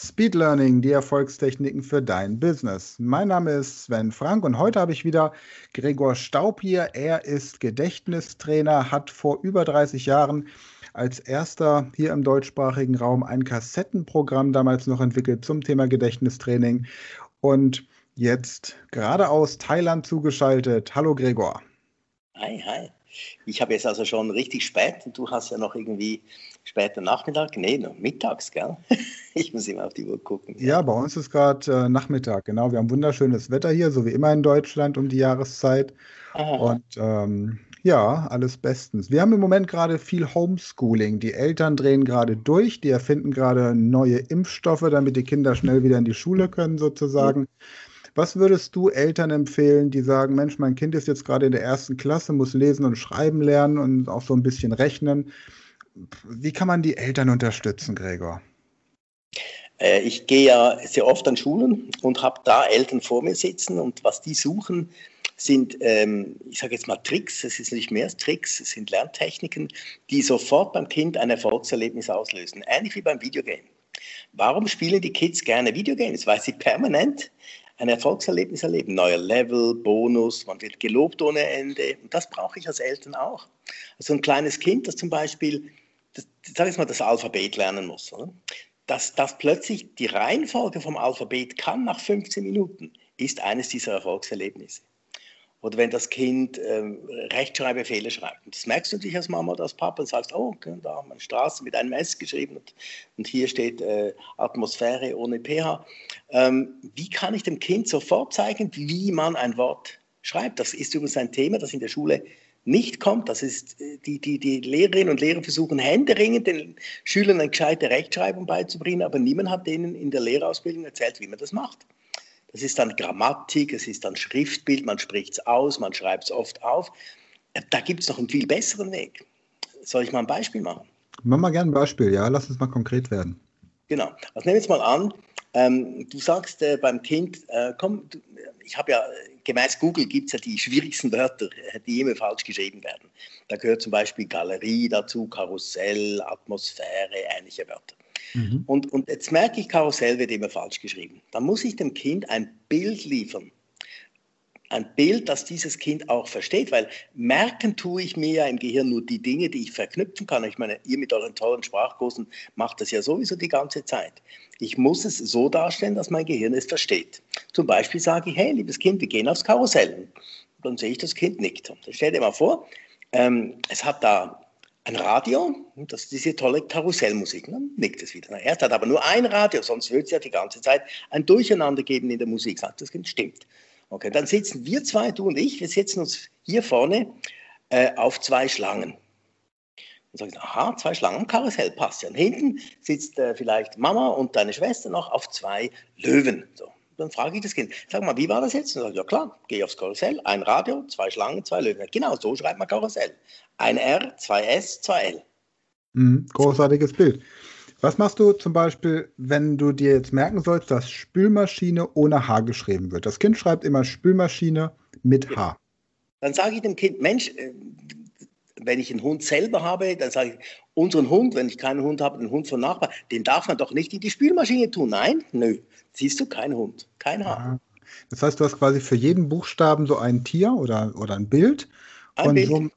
Speed Learning, die Erfolgstechniken für dein Business. Mein Name ist Sven Frank und heute habe ich wieder Gregor Staub hier. Er ist Gedächtnistrainer, hat vor über 30 Jahren als erster hier im deutschsprachigen Raum ein Kassettenprogramm damals noch entwickelt zum Thema Gedächtnistraining und jetzt gerade aus Thailand zugeschaltet. Hallo Gregor. Hi, hi. Ich habe jetzt also schon richtig spät und du hast ja noch irgendwie später Nachmittag, nee, noch mittags, gell? Ich muss immer auf die Uhr gucken. Ja, bei uns ist gerade äh, Nachmittag, genau. Wir haben wunderschönes Wetter hier, so wie immer in Deutschland um die Jahreszeit. Aha. Und ähm, ja, alles bestens. Wir haben im Moment gerade viel Homeschooling. Die Eltern drehen gerade durch, die erfinden gerade neue Impfstoffe, damit die Kinder schnell wieder in die Schule können, sozusagen. Mhm. Was würdest du Eltern empfehlen, die sagen, Mensch, mein Kind ist jetzt gerade in der ersten Klasse, muss lesen und schreiben lernen und auch so ein bisschen rechnen. Wie kann man die Eltern unterstützen, Gregor? Äh, ich gehe ja sehr oft an Schulen und habe da Eltern vor mir sitzen und was die suchen, sind, ähm, ich sage jetzt mal Tricks, es ist nicht mehr als Tricks, es sind Lerntechniken, die sofort beim Kind ein Erfolgserlebnis auslösen. Ähnlich wie beim Videogame. Warum spielen die Kids gerne Videogames? Weil sie permanent ein Erfolgserlebnis erleben. Neuer Level, Bonus, man wird gelobt ohne Ende. Und das brauche ich als Eltern auch. Also ein kleines Kind, das zum Beispiel, das, sag ich mal, das Alphabet lernen muss, oder? Dass das plötzlich die Reihenfolge vom Alphabet kann nach 15 Minuten, ist eines dieser Erfolgserlebnisse. Oder wenn das Kind ähm, Rechtschreibfehler schreibt. Und das merkst du dich als Mama oder als Papa und sagst, oh, da haben wir Straße mit einem S geschrieben und, und hier steht äh, Atmosphäre ohne pH. Ähm, wie kann ich dem Kind sofort zeigen, wie man ein Wort schreibt? Das ist übrigens ein Thema, das in der Schule nicht kommt. Das ist, äh, die, die, die Lehrerinnen und Lehrer versuchen händeringend den Schülern eine gescheite Rechtschreibung beizubringen, aber niemand hat denen in der Lehrausbildung erzählt, wie man das macht. Das ist dann Grammatik, es ist dann Schriftbild, man spricht es aus, man schreibt es oft auf. Äh, da gibt es noch einen viel besseren Weg. Soll ich mal ein Beispiel machen? Mach mal gerne ein Beispiel, ja, lass uns mal konkret werden. Genau. Also nehmen wir jetzt mal an, ähm, du sagst äh, beim Kind, äh, komm, du, ich habe ja, gemäß Google gibt es ja die schwierigsten Wörter, die immer falsch geschrieben werden. Da gehört zum Beispiel Galerie dazu, Karussell, Atmosphäre, ähnliche Wörter. Mhm. Und, und jetzt merke ich, Karussell wird immer falsch geschrieben. Dann muss ich dem Kind ein Bild liefern. Ein Bild, das dieses Kind auch versteht, weil merken tue ich mir ja im Gehirn nur die Dinge, die ich verknüpfen kann. Ich meine, ihr mit euren tollen Sprachkursen macht das ja sowieso die ganze Zeit. Ich muss es so darstellen, dass mein Gehirn es versteht. Zum Beispiel sage ich, hey, liebes Kind, wir gehen aufs Karussell. Dann sehe ich, das Kind nickt. Dann stell dir mal vor, ähm, es hat da ein Radio, das ist diese tolle Karussellmusik, dann nickt es wieder. Er hat aber nur ein Radio, sonst würde es ja die ganze Zeit ein Durcheinander geben in der Musik. Sagt das Kind, stimmt. Okay, dann sitzen wir zwei, du und ich, wir setzen uns hier vorne äh, auf zwei Schlangen. Und sagen, aha, zwei Schlangen, Karussell passt ja. Und hinten sitzt äh, vielleicht Mama und deine Schwester noch auf zwei Löwen. So. Dann frage ich das Kind, sag mal, wie war das jetzt? Und sagt, ja klar, gehe aufs Karussell, ein Radio, zwei Schlangen, zwei Löwen. Genau, so schreibt man Karussell. Ein R, zwei S, zwei L. Mhm, großartiges Bild. Was machst du zum Beispiel, wenn du dir jetzt merken sollst, dass Spülmaschine ohne H geschrieben wird? Das Kind schreibt immer Spülmaschine mit H. Dann sage ich dem Kind, Mensch, äh, wenn ich einen Hund selber habe, dann sage ich, unseren Hund, wenn ich keinen Hund habe, den Hund von Nachbarn, den darf man doch nicht in die Spülmaschine tun. Nein, nö. Siehst du, kein Hund, kein Haar. Das heißt, du hast quasi für jeden Buchstaben so ein Tier oder, oder ein Bild. Ein Bild. So,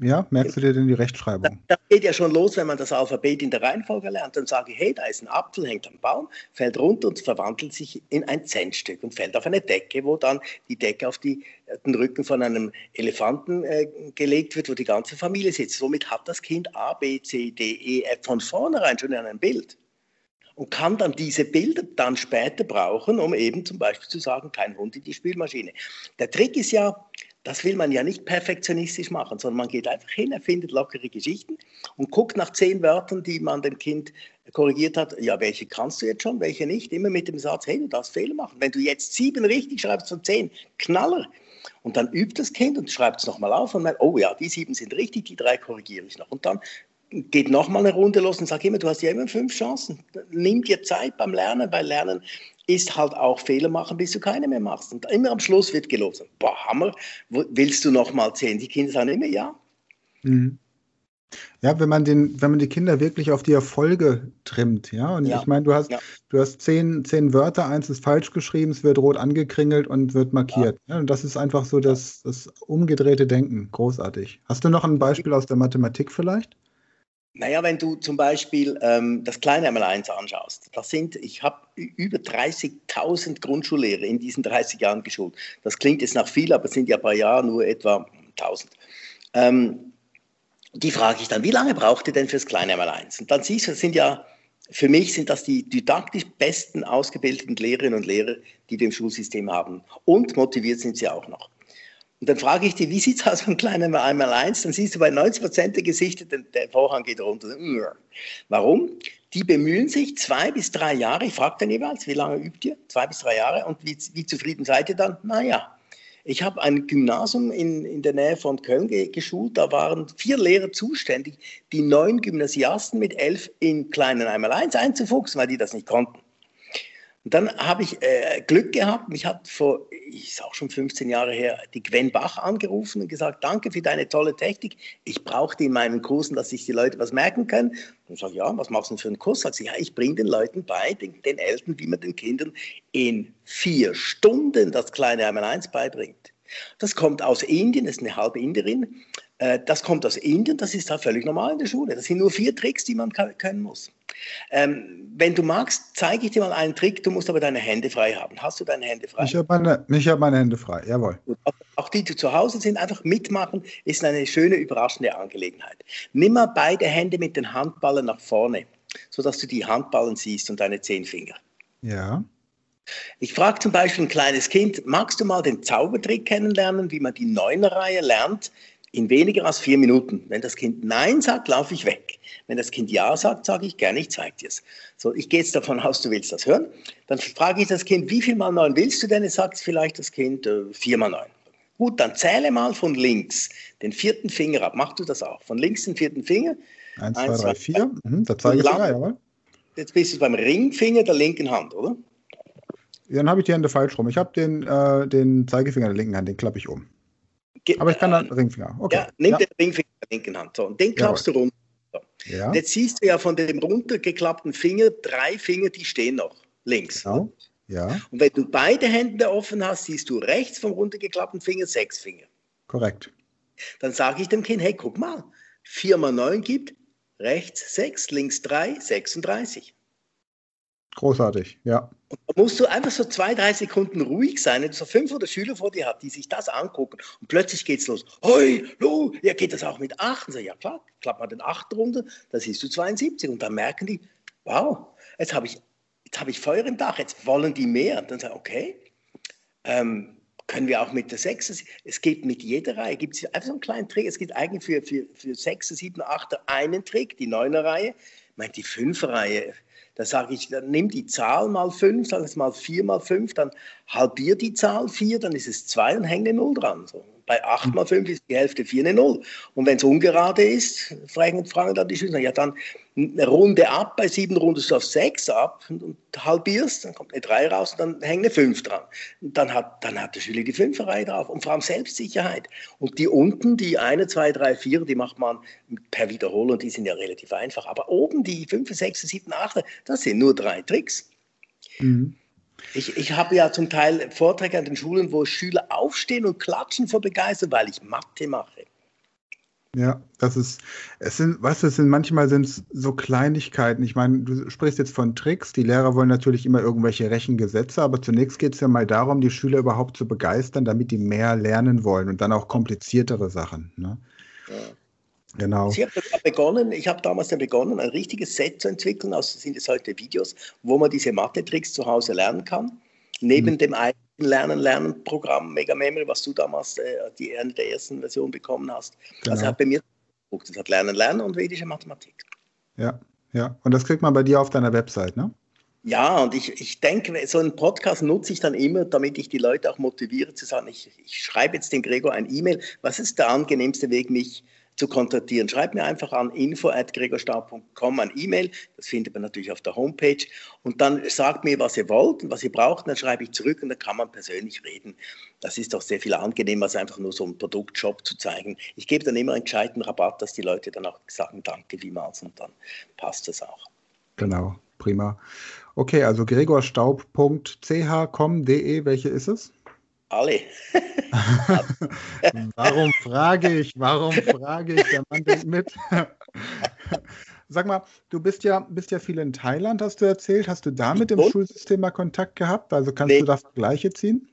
ja, merkst du dir denn die Rechtschreibung? Das geht ja schon los, wenn man das Alphabet in der Reihenfolge lernt. Dann sage ich, hey, da ist ein Apfel, hängt am Baum, fällt runter und verwandelt sich in ein Zentstück und fällt auf eine Decke, wo dann die Decke auf die, den Rücken von einem Elefanten äh, gelegt wird, wo die ganze Familie sitzt. Somit hat das Kind A, B, C, D, E, F von vornherein schon in einem Bild und kann dann diese Bilder dann später brauchen, um eben zum Beispiel zu sagen, kein Hund in die Spielmaschine. Der Trick ist ja, das will man ja nicht perfektionistisch machen, sondern man geht einfach hin, erfindet lockere Geschichten und guckt nach zehn Wörtern, die man dem Kind korrigiert hat, ja, welche kannst du jetzt schon, welche nicht, immer mit dem Satz, hey, du darfst Fehler machen. Wenn du jetzt sieben richtig schreibst von zehn, Knaller. Und dann übt das Kind und schreibt es nochmal auf und meint, oh ja, die sieben sind richtig, die drei korrigiere ich noch. Und dann geht nochmal eine Runde los und sag immer, du hast ja immer fünf Chancen. Nimm dir Zeit beim Lernen, weil Lernen ist halt auch Fehler machen, bis du keine mehr machst. Und immer am Schluss wird gelobt. Boah, Hammer, willst du noch mal zehn? Die Kinder sagen immer ja. Mhm. Ja, wenn man den, wenn man die Kinder wirklich auf die Erfolge trimmt, ja. Und ja. ich meine, du hast, ja. du hast zehn, zehn Wörter, eins ist falsch geschrieben, es wird rot angekringelt und wird markiert. Ja. und das ist einfach so das, das umgedrehte Denken. Großartig. Hast du noch ein Beispiel aus der Mathematik vielleicht? Naja, wenn du zum Beispiel ähm, das kleine einmal eins anschaust, das sind, ich habe über 30.000 Grundschullehrer in diesen 30 Jahren geschult. Das klingt jetzt nach viel, aber es sind ja bei Jahr nur etwa 1000. Ähm, die frage ich dann, wie lange braucht ihr denn fürs kleine einmal eins? Und dann siehst du, das sind ja, für mich sind das die didaktisch besten ausgebildeten Lehrerinnen und Lehrer, die wir im Schulsystem haben. Und motiviert sind sie auch noch. Und dann frage ich dich, wie sieht es aus beim kleinen einmal eins? Dann siehst du bei 90 Prozent der Gesichter, der Vorhang geht runter. Warum? Die bemühen sich zwei bis drei Jahre. Ich frage dann jeweils, wie lange übt ihr? Zwei bis drei Jahre. Und wie, wie zufrieden seid ihr dann? Naja, ich habe ein Gymnasium in, in der Nähe von Köln ge geschult. Da waren vier Lehrer zuständig, die neun Gymnasiasten mit elf in kleinen einmal eins einzufuchsen, weil die das nicht konnten. Und dann habe ich äh, Glück gehabt. Mich hat vor, ist auch schon 15 Jahre her, die Gwen Bach angerufen und gesagt, danke für deine tolle Technik. Ich brauche die in meinen Kursen, dass sich die Leute was merken können. Und ich sage, ja, was machst du denn für einen Kurs? Sagt sie, ja, ich bringe den Leuten bei, den, den Eltern, wie man den Kindern in vier Stunden das kleine einmal eins beibringt. Das kommt aus Indien, ist eine halbe Inderin. Äh, das kommt aus Indien, das ist da völlig normal in der Schule. Das sind nur vier Tricks, die man können muss. Ähm, wenn du magst, zeige ich dir mal einen Trick. Du musst aber deine Hände frei haben. Hast du deine Hände frei? Ich habe meine, hab meine Hände frei, jawohl. Auch, auch die, die zu Hause sind, einfach mitmachen, ist eine schöne, überraschende Angelegenheit. Nimm mal beide Hände mit den Handballen nach vorne, sodass du die Handballen siehst und deine zehn Finger. Ja. Ich frage zum Beispiel ein kleines Kind, magst du mal den Zaubertrick kennenlernen, wie man die Neunerreihe lernt? In weniger als vier Minuten. Wenn das Kind Nein sagt, laufe ich weg. Wenn das Kind Ja sagt, sage ich gerne, ich zeige dir es. So, ich gehe jetzt davon aus, du willst das hören. Dann frage ich das Kind, wie viel mal neun willst du denn? Es sagt vielleicht das Kind äh, vier mal neun. Gut, dann zähle mal von links den vierten Finger ab. Machst du das auch? Von links den vierten Finger. Eins, zwei, drei, vier. Mhm, da zeige ich lang, jawohl. Jetzt bist du beim Ringfinger der linken Hand, oder? Dann habe ich die Hände falsch rum. Ich habe den, äh, den Zeigefinger der linken Hand, den klappe ich um. Aber ich kann dann Ringfinger. Okay. Ja, nimm ja. den Ringfinger der linken Hand. So, und den klappst Jawohl. du runter. Ja. Jetzt siehst du ja von dem runtergeklappten Finger drei Finger, die stehen noch links. Genau. Ja. Und wenn du beide Hände offen hast, siehst du rechts vom runtergeklappten Finger sechs Finger. Korrekt. Dann sage ich dem Kind, hey, guck mal, 4 mal 9 gibt rechts 6, links 3, 36. Großartig, ja. Und da musst du einfach so zwei, drei Sekunden ruhig sein, wenn du so fünf oder Schüler vor dir hast, die sich das angucken und plötzlich geht es los. Hoi, lo, ja, geht das auch mit acht? So, ja klar, klapp mal den acht runter, da siehst du 72 und dann merken die, wow, jetzt habe ich, hab ich Feuer im Dach, jetzt wollen die mehr. Und dann sagen, okay, ähm, können wir auch mit der Sechser, es geht mit jeder Reihe, gibt es einfach so einen kleinen Trick, es gibt eigentlich für, für, für Sechser, Sieben, Achter einen Trick, die Neuner Reihe, ich meine, die Fünfer Reihe, da sage ich, dann nimm die Zahl mal 5, sag es mal 4 mal 5, dann halbier die Zahl 4, dann ist es 2 und häng eine 0 dran. So. Bei 8 mal 5 ist die Hälfte 4 eine 0. Und wenn es ungerade ist, fragen, fragen dann die Schüler, ja dann eine Runde ab, bei 7 rundest du auf 6 ab und, halbierst, dann kommt eine 3 raus und dann hängt eine 5 dran. Und dann hat, dann hat der Schüler die 5 Reihe drauf und vor allem Selbstsicherheit. Und die unten, die 1, 2, 3, 4, die macht man per Wiederholung, die sind ja relativ einfach. Aber oben die 5, 6, 7, 8, das sind nur drei Tricks. Mhm. Ich, ich habe ja zum Teil Vorträge an den Schulen, wo Schüler aufstehen und klatschen vor Begeisterung, weil ich Mathe mache. Ja, das ist, es sind, was es sind, manchmal sind es so Kleinigkeiten. Ich meine, du sprichst jetzt von Tricks. Die Lehrer wollen natürlich immer irgendwelche Rechengesetze, aber zunächst geht es ja mal darum, die Schüler überhaupt zu begeistern, damit die mehr lernen wollen und dann auch kompliziertere Sachen. Ne? Ja. Genau. Ich habe begonnen, ich habe damals dann begonnen, ein richtiges Set zu entwickeln, also sind es heute Videos, wo man diese Mathe-Tricks zu Hause lernen kann. Neben mhm. dem eigenen Lernen-Lernen-Programm Mega Memory, was du damals äh, die eine der ersten Version bekommen hast. Genau. Also hat bei mir das hat Lernen, Lernen und vedische Mathematik. Ja, ja. Und das kriegt man bei dir auf deiner Website, ne? Ja, und ich, ich denke, so einen Podcast nutze ich dann immer, damit ich die Leute auch motiviere zu sagen, ich, ich schreibe jetzt dem Gregor ein E-Mail, was ist der angenehmste Weg, mich zu kontaktieren. Schreibt mir einfach an info.gregorstaub.com ein E-Mail, das findet man natürlich auf der Homepage und dann sagt mir, was ihr wollt und was ihr braucht und dann schreibe ich zurück und dann kann man persönlich reden. Das ist doch sehr viel angenehmer, als einfach nur so einen Produktshop zu zeigen. Ich gebe dann immer einen gescheiten Rabatt, dass die Leute dann auch sagen, danke vielmals und dann passt das auch. Genau, prima. Okay, also gregorstaub.ch.com.de, welche ist es? Alle. warum frage ich? Warum frage ich? Der Mann denkt mit. Sag mal, du bist ja, bist ja viel in Thailand, hast du erzählt. Hast du da mit dem Schulsystem mal Kontakt gehabt? Also kannst nee. du da Vergleiche ziehen?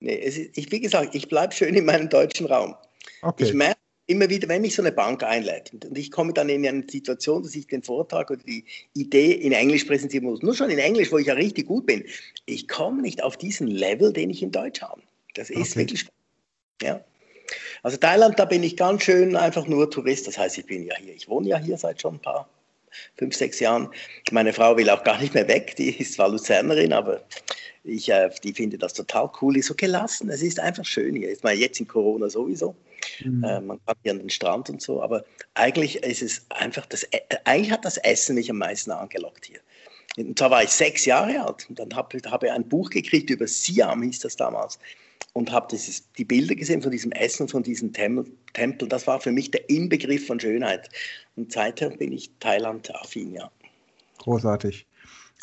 Nee, ist, ich, wie gesagt, ich bleibe schön in meinem deutschen Raum. Okay. Ich merke immer wieder, wenn mich so eine Bank einlädt und ich komme dann in eine Situation, dass ich den Vortrag oder die Idee in Englisch präsentieren muss, nur schon in Englisch, wo ich ja richtig gut bin, ich komme nicht auf diesen Level, den ich in Deutsch habe. Das ist okay. wirklich, ja. Also Thailand, da bin ich ganz schön einfach nur Tourist. Das heißt, ich bin ja hier, ich wohne ja hier seit schon ein paar, fünf, sechs Jahren. Meine Frau will auch gar nicht mehr weg, die ist zwar Luzernerin, aber ich, äh, die finde das total cool, ist so gelassen. Es ist einfach schön hier. Ich meine, jetzt in Corona sowieso. Mhm. Äh, man kann hier an den Strand und so, aber eigentlich ist es einfach das, äh, eigentlich hat das Essen mich am meisten angelockt hier. Und zwar war ich sechs Jahre alt und dann habe hab ich ein Buch gekriegt über Siam, hieß das damals und habe die Bilder gesehen von diesem Essen, von diesem Tempel. Das war für mich der Inbegriff von Schönheit. Und seither bin ich Thailand-affin, ja. Großartig.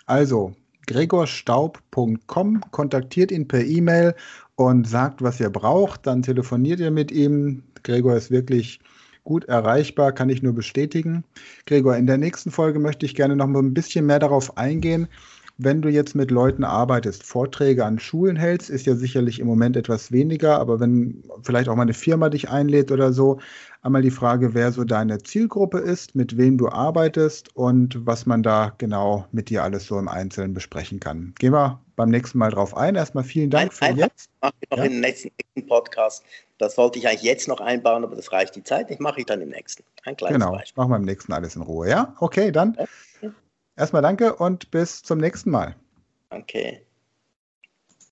Also, gregorstaub.com, kontaktiert ihn per E-Mail und sagt, was ihr braucht. Dann telefoniert ihr mit ihm. Gregor ist wirklich gut erreichbar, kann ich nur bestätigen. Gregor, in der nächsten Folge möchte ich gerne noch mal ein bisschen mehr darauf eingehen, wenn du jetzt mit Leuten arbeitest, Vorträge an Schulen hältst, ist ja sicherlich im Moment etwas weniger, aber wenn vielleicht auch mal eine Firma dich einlädt oder so, einmal die Frage, wer so deine Zielgruppe ist, mit wem du arbeitest und was man da genau mit dir alles so im Einzelnen besprechen kann. Gehen wir beim nächsten Mal drauf ein. Erstmal vielen Dank für jetzt. Mache ich noch ja? im nächsten, Podcast. Das wollte ich eigentlich jetzt noch einbauen, aber das reicht die Zeit. Ich mache ich dann im nächsten. Ein kleines genau, Beispiel. machen wir im nächsten alles in Ruhe. Ja, okay, dann. Ja. Erstmal danke und bis zum nächsten Mal. Danke.